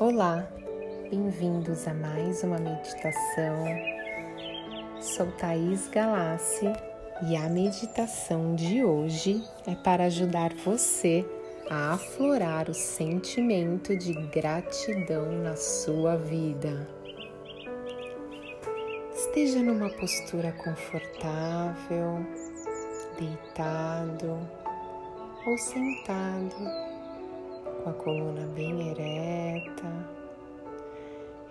Olá, bem-vindos a mais uma meditação. Sou Thaís Galassi e a meditação de hoje é para ajudar você a aflorar o sentimento de gratidão na sua vida. Esteja numa postura confortável, deitado ou sentado, com a coluna bem ereta,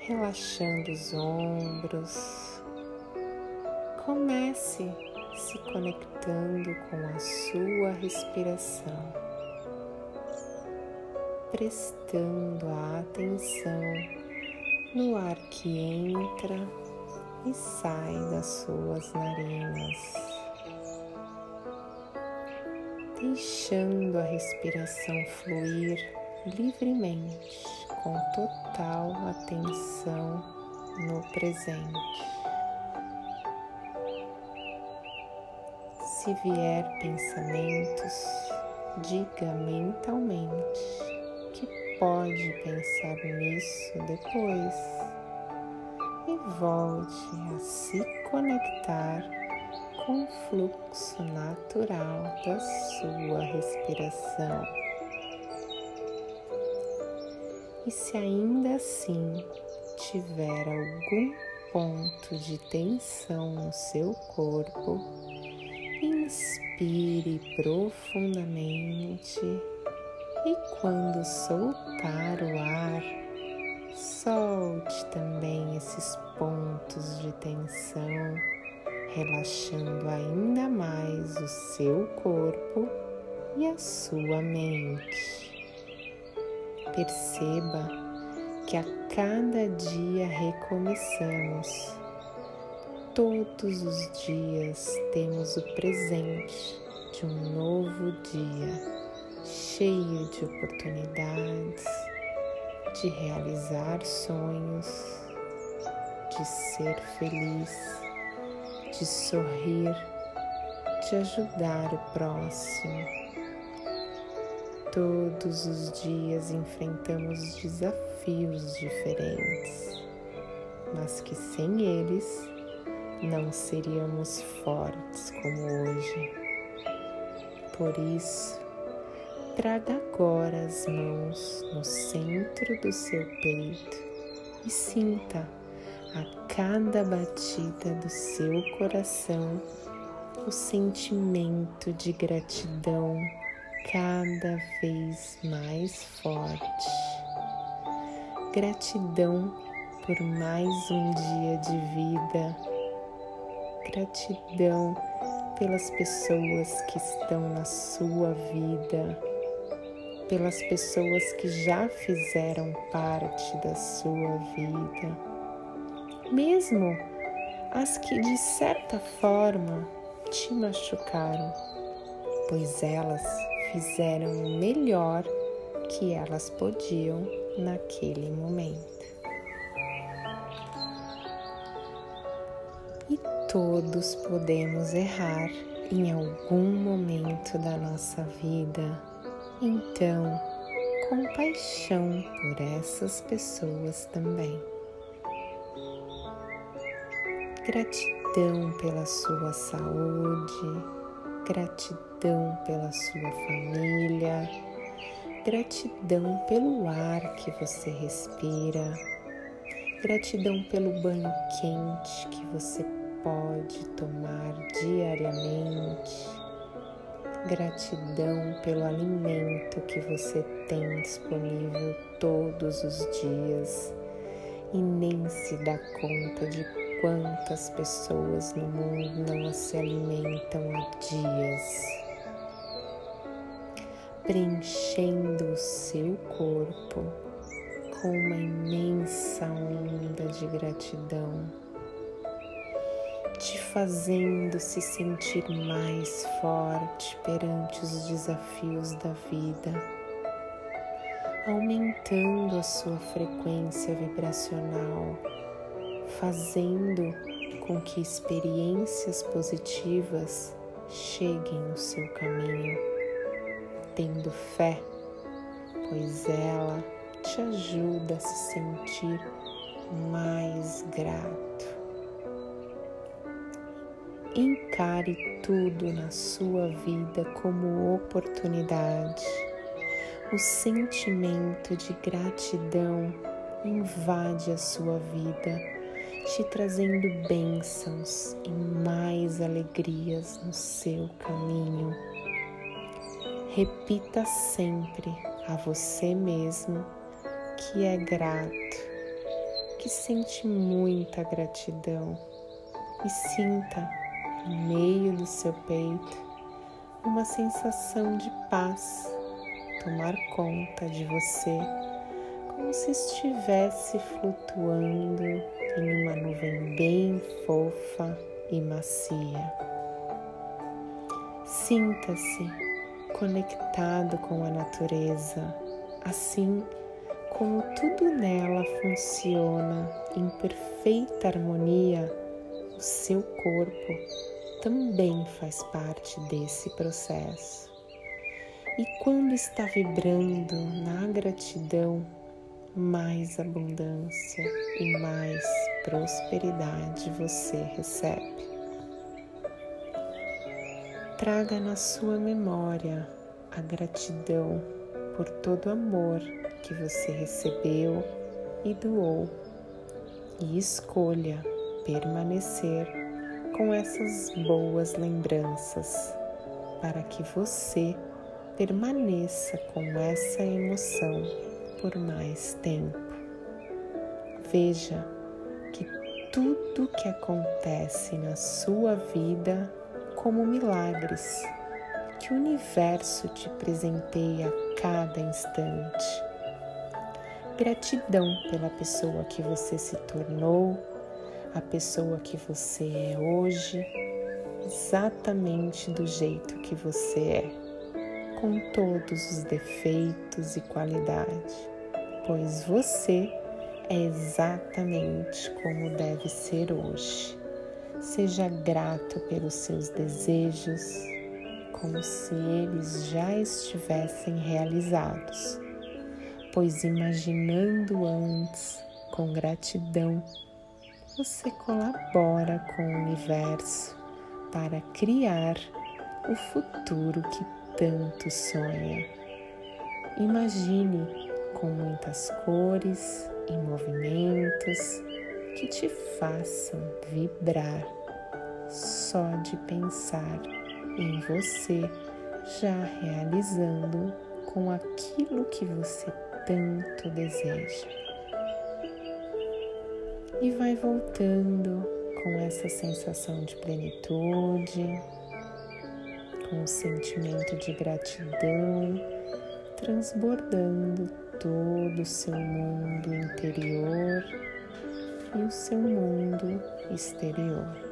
relaxando os ombros. Comece se conectando com a sua respiração, prestando a atenção no ar que entra e sai das suas narinas, deixando a respiração fluir livremente com total atenção no presente. Se vier pensamentos, diga mentalmente que pode pensar nisso depois e volte a se conectar com o fluxo natural da sua respiração. E se ainda assim tiver algum ponto de tensão no seu corpo, inspire profundamente e quando soltar o ar, solte também esses pontos de tensão, relaxando ainda mais o seu corpo e a sua mente. Perceba que a cada dia recomeçamos. Todos os dias temos o presente de um novo dia, cheio de oportunidades, de realizar sonhos, de ser feliz, de sorrir, de ajudar o próximo Todos os dias enfrentamos desafios diferentes, mas que sem eles não seríamos fortes como hoje. Por isso, traga agora as mãos no centro do seu peito e sinta a cada batida do seu coração o sentimento de gratidão cada vez mais forte. Gratidão por mais um dia de vida. Gratidão pelas pessoas que estão na sua vida, pelas pessoas que já fizeram parte da sua vida, mesmo as que de certa forma te machucaram, pois elas fizeram o melhor que elas podiam naquele momento. E todos podemos errar em algum momento da nossa vida, então, compaixão por essas pessoas também. Gratidão pela sua saúde, gratidão pela sua família, gratidão pelo ar que você respira, gratidão pelo banho quente que você pode tomar diariamente, gratidão pelo alimento que você tem disponível todos os dias e nem se dá conta de Quantas pessoas no mundo não se alimentam há dias, preenchendo o seu corpo com uma imensa onda de gratidão, te fazendo se sentir mais forte perante os desafios da vida, aumentando a sua frequência vibracional fazendo com que experiências positivas cheguem no seu caminho, tendo fé, pois ela te ajuda a se sentir mais grato. Encare tudo na sua vida como oportunidade. O sentimento de gratidão invade a sua vida, te trazendo bênçãos e mais alegrias no seu caminho. Repita sempre a você mesmo que é grato, que sente muita gratidão e sinta no meio do seu peito uma sensação de paz tomar conta de você, como se estivesse flutuando em uma nuvem bem fofa e macia. Sinta-se conectado com a natureza, assim como tudo nela funciona em perfeita harmonia, o seu corpo também faz parte desse processo. E quando está vibrando na gratidão, mais abundância e mais prosperidade você recebe. Traga na sua memória a gratidão por todo o amor que você recebeu e doou, e escolha permanecer com essas boas lembranças para que você permaneça com essa emoção por mais tempo. Veja que tudo que acontece na sua vida como milagres que o universo te presenteia a cada instante. Gratidão pela pessoa que você se tornou a pessoa que você é hoje, exatamente do jeito que você é, com todos os defeitos e qualidades, pois você é exatamente como deve ser hoje. Seja grato pelos seus desejos, como se eles já estivessem realizados, pois imaginando antes com gratidão você colabora com o universo para criar o futuro que tanto sonha. Imagine com muitas cores e movimentos que te façam vibrar só de pensar em você já realizando com aquilo que você tanto deseja. E vai voltando com essa sensação de plenitude, com o sentimento de gratidão, transbordando todo o seu mundo interior e o seu mundo exterior.